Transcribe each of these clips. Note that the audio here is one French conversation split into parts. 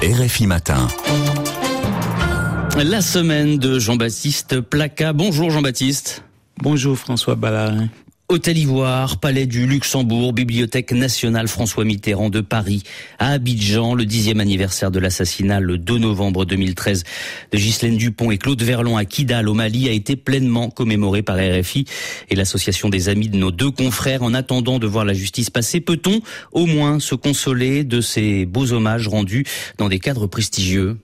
RFI Matin. La semaine de Jean-Baptiste Placa. Bonjour Jean-Baptiste. Bonjour François Ballarin. Hôtel Ivoire, Palais du Luxembourg, Bibliothèque nationale François Mitterrand de Paris, à Abidjan, le dixième anniversaire de l'assassinat le 2 novembre 2013 de Ghislaine Dupont et Claude Verlon à Kidal au Mali a été pleinement commémoré par RFI et l'association des amis de nos deux confrères. En attendant de voir la justice passer, peut-on au moins se consoler de ces beaux hommages rendus dans des cadres prestigieux?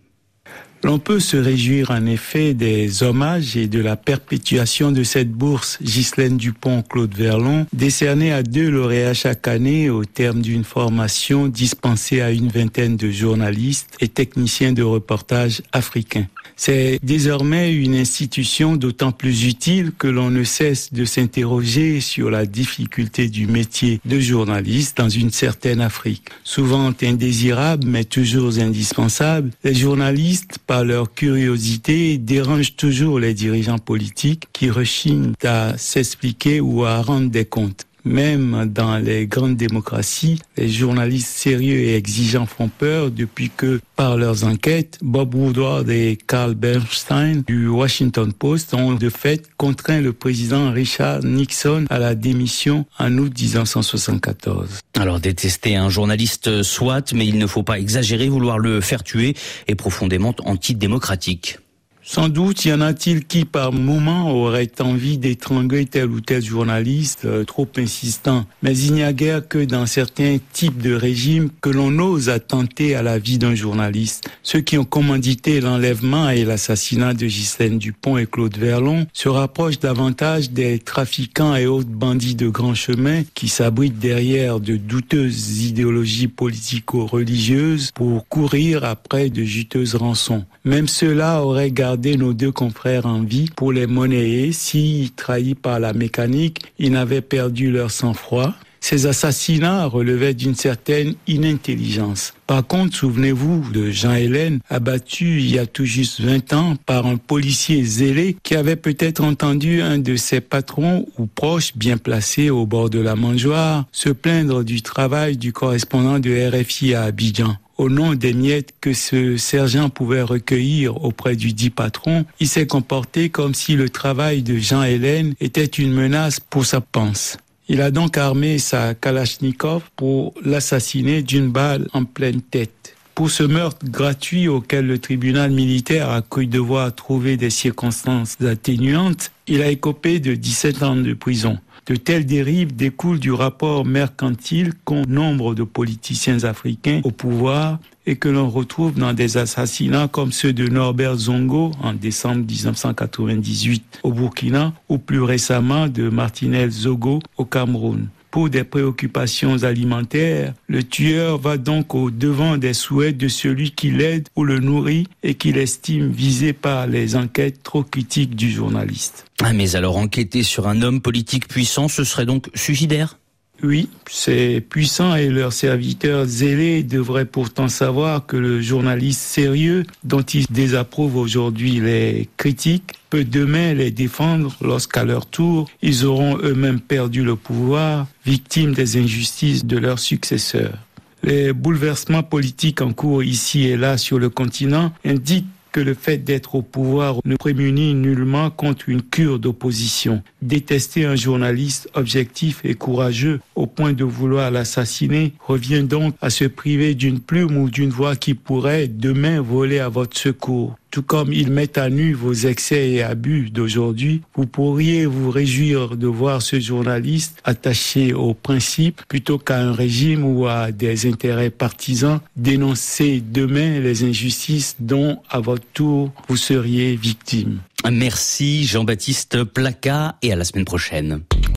L'on peut se réjouir en effet des hommages et de la perpétuation de cette bourse Ghislaine Dupont-Claude Verlon, décernée à deux lauréats chaque année au terme d'une formation dispensée à une vingtaine de journalistes et techniciens de reportage africains. C'est désormais une institution d'autant plus utile que l'on ne cesse de s'interroger sur la difficulté du métier de journaliste dans une certaine Afrique. Souvent indésirable mais toujours indispensable, les journalistes, leur curiosité, dérangent toujours les dirigeants politiques qui rechignent à s'expliquer ou à rendre des comptes. Même dans les grandes démocraties, les journalistes sérieux et exigeants font peur depuis que, par leurs enquêtes, Bob Woodward et Carl Bernstein du Washington Post ont de fait contraint le président Richard Nixon à la démission en août 1974. Alors détester un journaliste soit, mais il ne faut pas exagérer, vouloir le faire tuer est profondément antidémocratique. Sans doute y en a-t-il qui par moment auraient envie d'étrangler tel ou tel journaliste euh, trop insistant. Mais il n'y a guère que dans certains types de régimes que l'on ose attenter à la vie d'un journaliste. Ceux qui ont commandité l'enlèvement et l'assassinat de Ghislaine Dupont et Claude Verlon se rapprochent davantage des trafiquants et autres bandits de grand chemin qui s'abritent derrière de douteuses idéologies politico-religieuses pour courir après de juteuses rançons. Même ceux-là auraient gardé nos deux confrères en vie pour les monnayer si, trahis par la mécanique, ils n'avaient perdu leur sang-froid. Ces assassinats relevaient d'une certaine inintelligence. Par contre, souvenez-vous de Jean Hélène, abattu il y a tout juste 20 ans par un policier zélé qui avait peut-être entendu un de ses patrons ou proches bien placés au bord de la mangeoire se plaindre du travail du correspondant de RFI à Abidjan au nom des miettes que ce sergent pouvait recueillir auprès du dit patron, il s'est comporté comme si le travail de Jean Hélène était une menace pour sa panse. Il a donc armé sa Kalachnikov pour l'assassiner d'une balle en pleine tête. Pour ce meurtre gratuit auquel le tribunal militaire a cru devoir trouver des circonstances atténuantes, il a écopé de 17 ans de prison. De telles dérives découlent du rapport mercantile qu'ont nombre de politiciens africains au pouvoir et que l'on retrouve dans des assassinats comme ceux de Norbert Zongo en décembre 1998 au Burkina ou plus récemment de Martinel Zogo au Cameroun pour des préoccupations alimentaires, le tueur va donc au devant des souhaits de celui qui l'aide ou le nourrit et qu'il estime visé par les enquêtes trop critiques du journaliste. Ah, mais alors enquêter sur un homme politique puissant, ce serait donc suicidaire? Oui, ces puissants et leurs serviteurs zélés devraient pourtant savoir que le journaliste sérieux dont ils désapprouvent aujourd'hui les critiques peut demain les défendre lorsqu'à leur tour ils auront eux-mêmes perdu le pouvoir, victimes des injustices de leurs successeurs. Les bouleversements politiques en cours ici et là sur le continent indiquent que le fait d'être au pouvoir ne prémunit nullement contre une cure d'opposition. Détester un journaliste objectif et courageux au point de vouloir l'assassiner revient donc à se priver d'une plume ou d'une voix qui pourrait demain voler à votre secours tout comme ils mettent à nu vos excès et abus d'aujourd'hui, vous pourriez vous réjouir de voir ce journaliste attaché aux principes plutôt qu'à un régime ou à des intérêts partisans dénoncer demain les injustices dont, à votre tour, vous seriez victime. Merci Jean-Baptiste Placa et à la semaine prochaine.